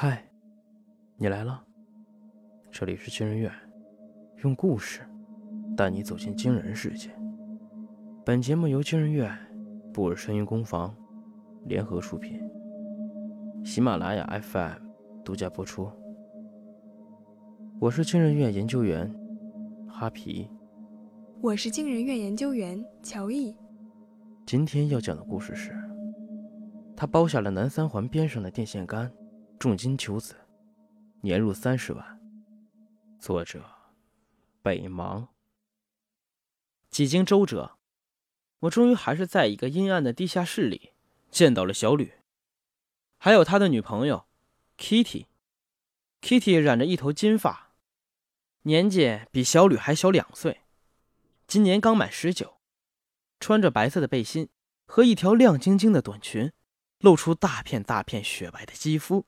嗨，你来了。这里是惊人院，用故事带你走进惊人世界。本节目由惊人院、布尔声音工坊联合出品，喜马拉雅 FM 独家播出。我是惊人院研究员哈皮，我是惊人院研究员乔毅。今天要讲的故事是：他包下了南三环边上的电线杆。重金求子，年入三十万。作者：北芒。几经周折，我终于还是在一个阴暗的地下室里见到了小吕，还有他的女朋友 Kitty。Kitty 染着一头金发，年纪比小吕还小两岁，今年刚满十九，穿着白色的背心和一条亮晶晶的短裙，露出大片大片雪白的肌肤。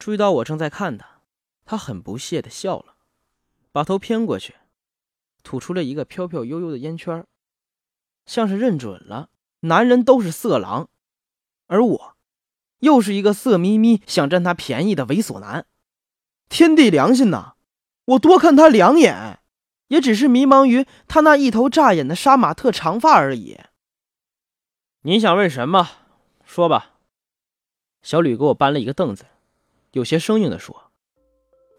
注意到我正在看他，他很不屑的笑了，把头偏过去，吐出了一个飘飘悠悠的烟圈，像是认准了男人都是色狼，而我，又是一个色眯眯想占他便宜的猥琐男。天地良心呐，我多看他两眼，也只是迷茫于他那一头扎眼的杀马特长发而已。你想问什么？说吧。小吕给我搬了一个凳子。有些生硬地说：“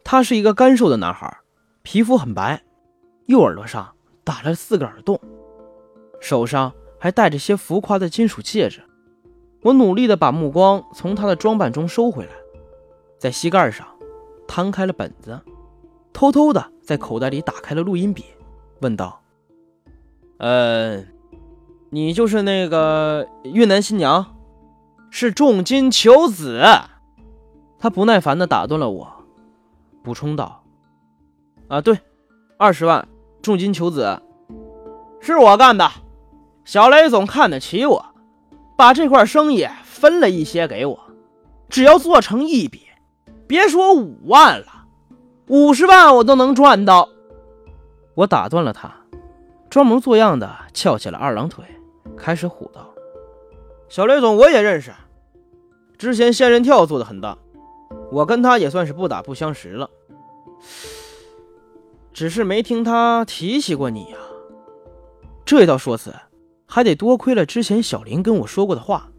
他是一个干瘦的男孩，皮肤很白，右耳朵上打了四个耳洞，手上还戴着些浮夸的金属戒指。”我努力地把目光从他的装扮中收回来，在膝盖上摊开了本子，偷偷地在口袋里打开了录音笔，问道：“呃，你就是那个越南新娘，是重金求子？”他不耐烦地打断了我，补充道：“啊，对，二十万重金求子，是我干的。小雷总看得起我，把这块生意分了一些给我。只要做成一笔，别说五万了，五十万我都能赚到。”我打断了他，装模作样的翘起了二郎腿，开始唬道：“小雷总我也认识，之前仙人跳做的很大。”我跟他也算是不打不相识了，只是没听他提起过你呀。这道说辞还得多亏了之前小林跟我说过的话。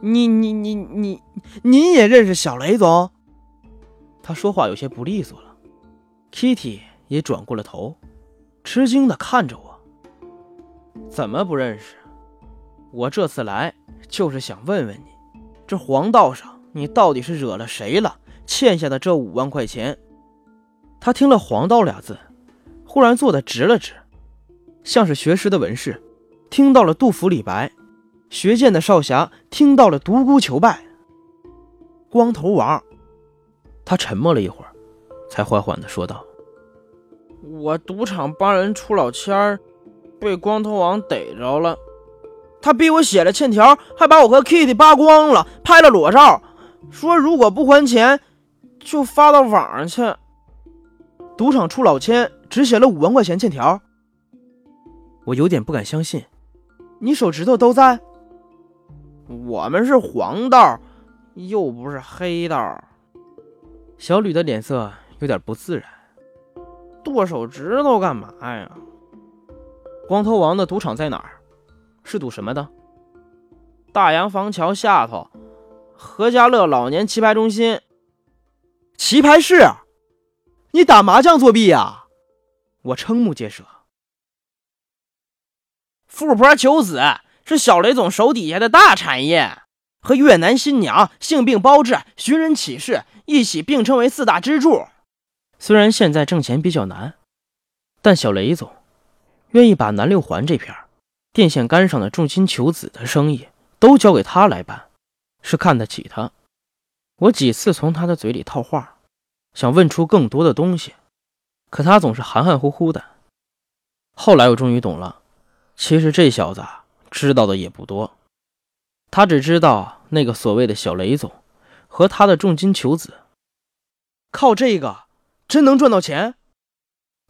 你你你你，你也认识小雷总？他说话有些不利索了。Kitty 也转过了头，吃惊的看着我。怎么不认识？我这次来就是想问问你，这黄道上。你到底是惹了谁了？欠下的这五万块钱。他听了“黄道”俩字，忽然坐得直了直，像是学识的文士听到了杜甫、李白，学剑的少侠听到了独孤求败。光头王，他沉默了一会儿，才缓缓地说道：“我赌场帮人出老千儿，被光头王逮着了。他逼我写了欠条，还把我和 Kitty 扒光了，拍了裸照。”说如果不还钱，就发到网上去。赌场出老千，只写了五万块钱欠条。我有点不敢相信，你手指头都在。我们是黄道，又不是黑道。小吕的脸色有点不自然。剁手指头干嘛呀？光头王的赌场在哪儿？是赌什么的？大洋房桥下头。何家乐老年棋牌中心，棋牌室，你打麻将作弊呀？我瞠目结舌。富婆求子是小雷总手底下的大产业，和越南新娘、性病包治、寻人启事一起并称为四大支柱。虽然现在挣钱比较难，但小雷总愿意把南六环这片电线杆上的重金求子的生意都交给他来办。是看得起他，我几次从他的嘴里套话，想问出更多的东西，可他总是含含糊糊的。后来我终于懂了，其实这小子知道的也不多，他只知道那个所谓的小雷总和他的重金求子，靠这个真能赚到钱？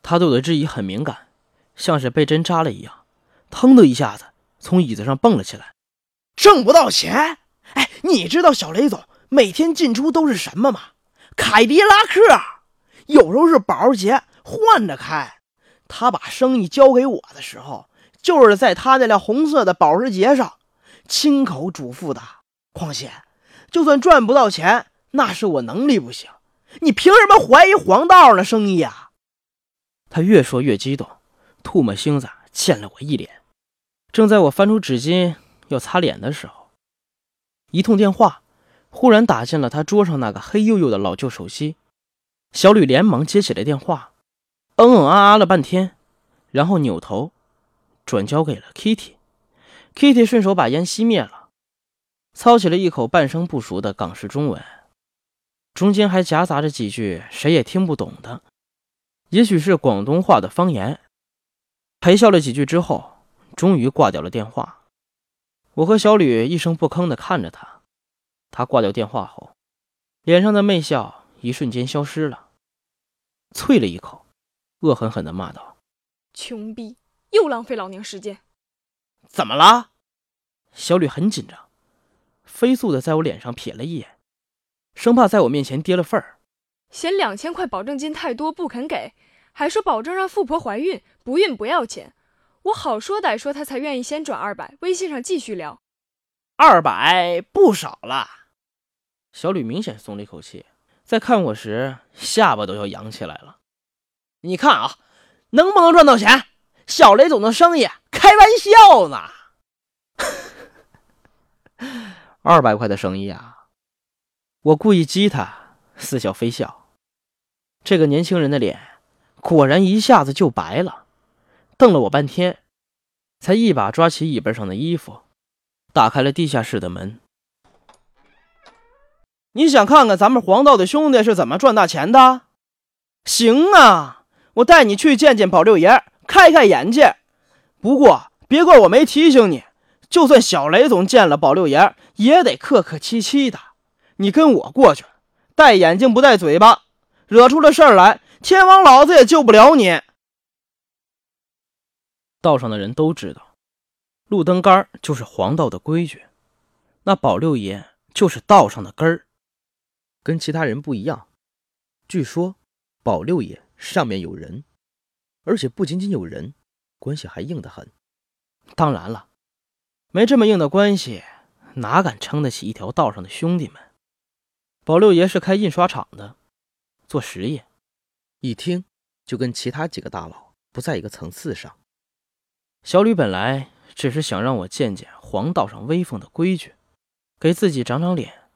他对我的质疑很敏感，像是被针扎了一样，腾的一下子从椅子上蹦了起来，挣不到钱？你知道小雷总每天进出都是什么吗？凯迪拉克，有时候是保时捷，换着开。他把生意交给我的时候，就是在他那辆红色的保时捷上亲口嘱咐的。况且，就算赚不到钱，那是我能力不行。你凭什么怀疑黄道上的生意啊？他越说越激动，唾沫星子溅了我一脸。正在我翻出纸巾要擦脸的时候，一通电话忽然打进了他桌上那个黑黝黝的老旧手机。小吕连忙接起了电话，嗯嗯啊啊了半天，然后扭头转交给了 Kitty。Kitty 顺手把烟熄灭了，操起了一口半生不熟的港式中文，中间还夹杂着几句谁也听不懂的。也许是广东话的方言，陪笑了几句之后，终于挂掉了电话。我和小吕一声不吭地看着他。他挂掉电话后，脸上的媚笑一瞬间消失了，啐了一口，恶狠狠地骂道：“穷逼，又浪费老娘时间！”怎么了？小吕很紧张，飞速地在我脸上瞥了一眼，生怕在我面前跌了份儿。嫌两千块保证金太多不肯给，还说保证让富婆怀孕，不孕不要钱。我好说歹说，他才愿意先转二百，微信上继续聊。二百不少了。小吕明显松了一口气，在看我时下巴都要扬起来了。你看啊，能不能赚到钱？小雷总的生意开玩笑呢。二百块的生意啊！我故意激他，似笑非笑。这个年轻人的脸果然一下子就白了，瞪了我半天，才一把抓起椅背上的衣服，打开了地下室的门。你想看看咱们黄道的兄弟是怎么赚大钱的？行啊，我带你去见见宝六爷，开开眼界。不过别怪我没提醒你，就算小雷总见了宝六爷，也得客客气气的。你跟我过去，戴眼镜不戴嘴巴。惹出了事儿来，天王老子也救不了你。道上的人都知道，路灯杆就是黄道的规矩，那宝六爷就是道上的根儿。跟其他人不一样，据说宝六爷上面有人，而且不仅仅有人，关系还硬得很。当然了，没这么硬的关系，哪敢撑得起一条道上的兄弟们？宝六爷是开印刷厂的。做实业，一听就跟其他几个大佬不在一个层次上。小吕本来只是想让我见见黄道上威风的规矩，给自己长长脸，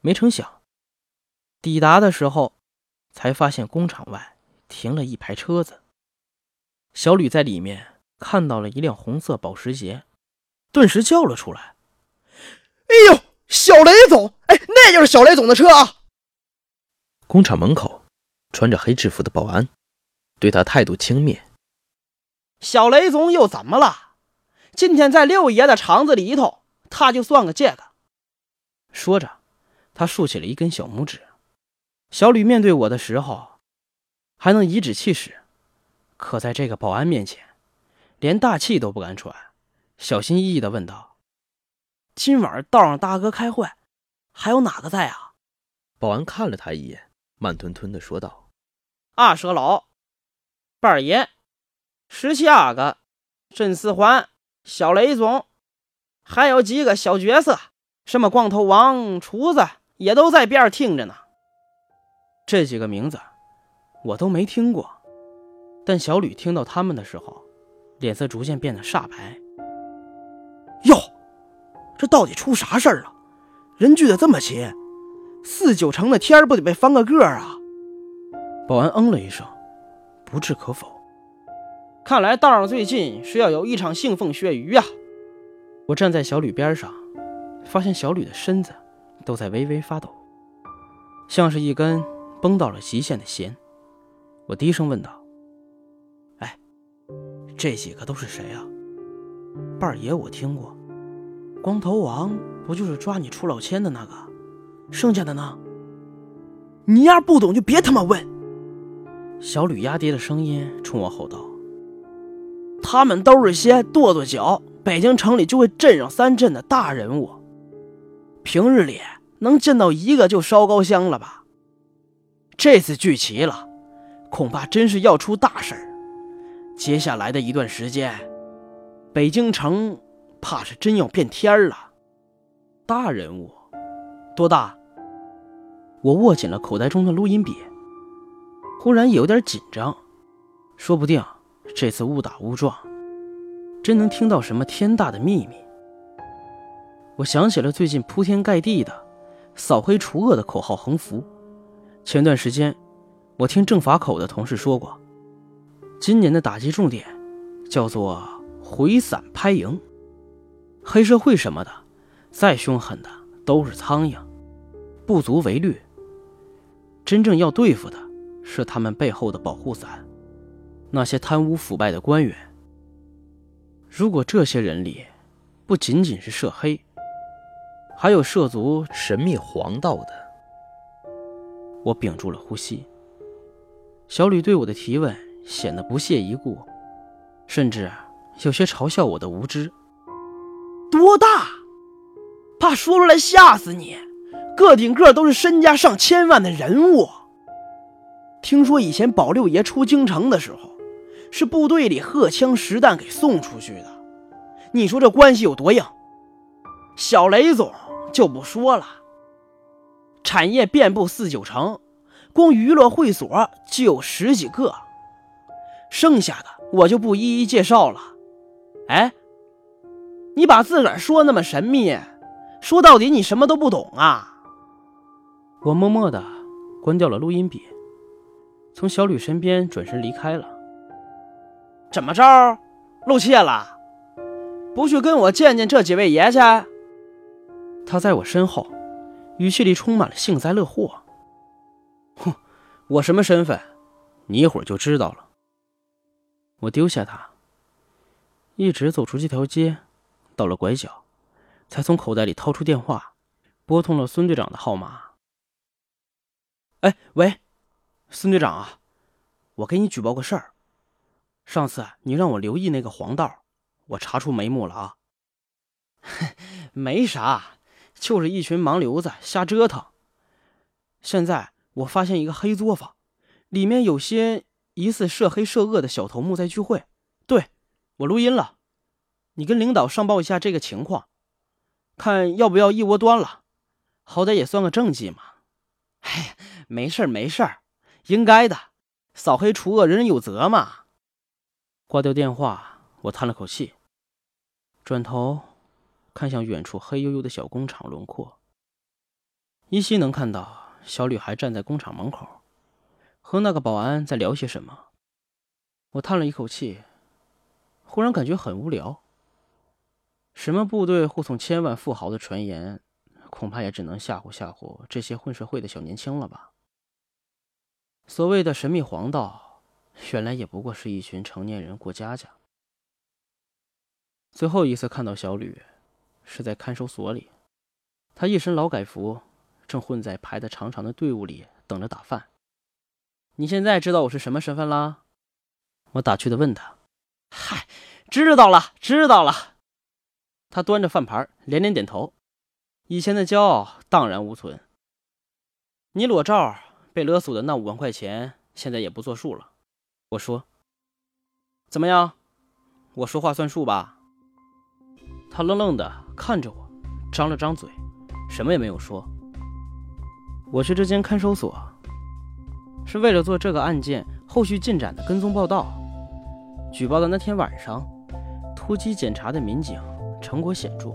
没成想，抵达的时候才发现工厂外停了一排车子。小吕在里面看到了一辆红色保时捷，顿时叫了出来：“哎呦，小雷总！哎，那就是小雷总的车啊！”工厂门口，穿着黑制服的保安对他态度轻蔑。小雷总又怎么了？今天在六爷的肠子里头，他就算个这个。说着，他竖起了一根小拇指。小吕面对我的时候，还能颐指气使，可在这个保安面前，连大气都不敢喘，小心翼翼地问道：“今晚道上大哥开会，还有哪个在啊？”保安看了他一眼。慢吞吞的说道：“二蛇佬、半爷、十七阿哥、甄四环、小雷总，还有几个小角色，什么光头王、厨子，也都在边上听着呢。这几个名字我都没听过，但小吕听到他们的时候，脸色逐渐变得煞白。哟，这到底出啥事儿了？人聚的这么齐。”四九城的天不得被翻个个啊！保安嗯了一声，不置可否。看来道上最近是要有一场腥风血雨啊！我站在小吕边上，发现小吕的身子都在微微发抖，像是一根绷到了极限的弦。我低声问道：“哎，这几个都是谁啊？半爷我听过，光头王不就是抓你出老千的那个？”剩下的呢？你要不懂就别他妈问。小吕压低了声音冲我吼道：“他们都是些跺跺脚，北京城里就会震上三震的大人物。平日里能见到一个就烧高香了吧？这次聚齐了，恐怕真是要出大事儿。接下来的一段时间，北京城怕是真要变天了。大人物，多大？我握紧了口袋中的录音笔，忽然有点紧张，说不定这次误打误撞，真能听到什么天大的秘密。我想起了最近铺天盖地的“扫黑除恶”的口号横幅。前段时间，我听政法口的同事说过，今年的打击重点叫做“回散拍蝇”。黑社会什么的，再凶狠的都是苍蝇，不足为虑。真正要对付的是他们背后的保护伞，那些贪污腐败的官员。如果这些人里不仅仅是涉黑，还有涉足神秘黄道的，我屏住了呼吸。小吕对我的提问显得不屑一顾，甚至有些嘲笑我的无知。多大？怕说出来吓死你？个顶个都是身家上千万的人物。听说以前保六爷出京城的时候，是部队里荷枪实弹给送出去的。你说这关系有多硬？小雷总。就不说了，产业遍布四九城，光娱乐会所就有十几个，剩下的我就不一一介绍了。哎，你把自个儿说那么神秘，说到底你什么都不懂啊！我默默的关掉了录音笔，从小吕身边转身离开了。怎么着，露怯了？不去跟我见见这几位爷去？他在我身后，语气里充满了幸灾乐祸。哼，我什么身份，你一会儿就知道了。我丢下他，一直走出这条街，到了拐角，才从口袋里掏出电话，拨通了孙队长的号码。哎，喂，孙队长啊，我给你举报个事儿。上次你让我留意那个黄道，我查出眉目了啊。没啥。就是一群盲流子瞎折腾。现在我发现一个黑作坊，里面有些疑似涉黑涉恶的小头目在聚会。对，我录音了，你跟领导上报一下这个情况，看要不要一窝端了，好歹也算个政绩嘛。哎，没事儿没事儿，应该的，扫黑除恶，人人有责嘛。挂掉电话，我叹了口气，转头。看向远处黑黝黝的小工厂轮廓，依稀能看到小吕还站在工厂门口，和那个保安在聊些什么。我叹了一口气，忽然感觉很无聊。什么部队护送千万富豪的传言，恐怕也只能吓唬吓唬这些混社会的小年轻了吧？所谓的神秘黄道，原来也不过是一群成年人过家家。最后一次看到小吕。是在看守所里，他一身劳改服，正混在排的长长的队伍里等着打饭。你现在知道我是什么身份啦？我打趣的问他。嗨，知道了，知道了。他端着饭盘连连点头，以前的骄傲荡然无存。你裸照被勒索的那五万块钱，现在也不作数了。我说，怎么样？我说话算数吧？他愣愣的看着我，张了张嘴，什么也没有说。我去这间看守所，是为了做这个案件后续进展的跟踪报道。举报的那天晚上，突击检查的民警成果显著，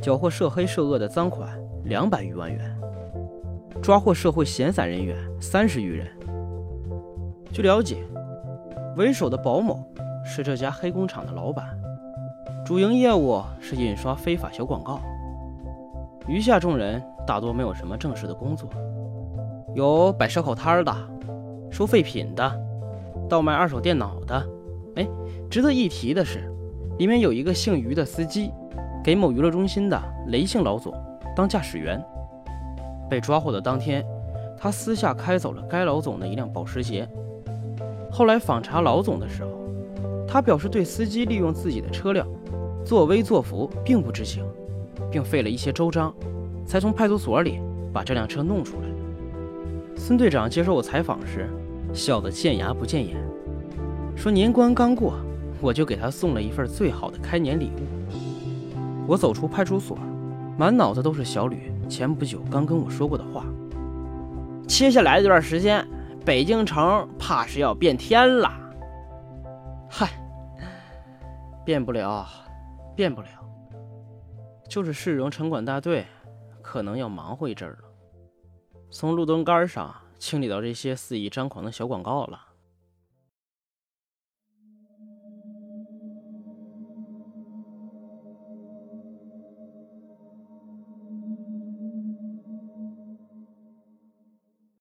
缴获涉黑涉恶的赃款两百余万元，抓获社会闲散人员三十余人。据了解，为首的保某是这家黑工厂的老板。主营业务是印刷非法小广告，余下众人大多没有什么正式的工作，有摆烧烤摊的，收废品的，倒卖二手电脑的。哎，值得一提的是，里面有一个姓余的司机，给某娱乐中心的雷姓老总当驾驶员。被抓获的当天，他私下开走了该老总的一辆保时捷。后来访查老总的时候，他表示对司机利用自己的车辆。作威作福并不知情，并费了一些周章，才从派出所里把这辆车弄出来。孙队长接受我采访时，笑得见牙不见眼，说年关刚过，我就给他送了一份最好的开年礼物。我走出派出所，满脑子都是小吕前不久刚跟我说过的话。接下来这段时间，北京城怕是要变天了。嗨，变不了，变不了，就是市容城管大队可能要忙活一阵了。从路灯杆上清理到这些肆意张狂的小广告了。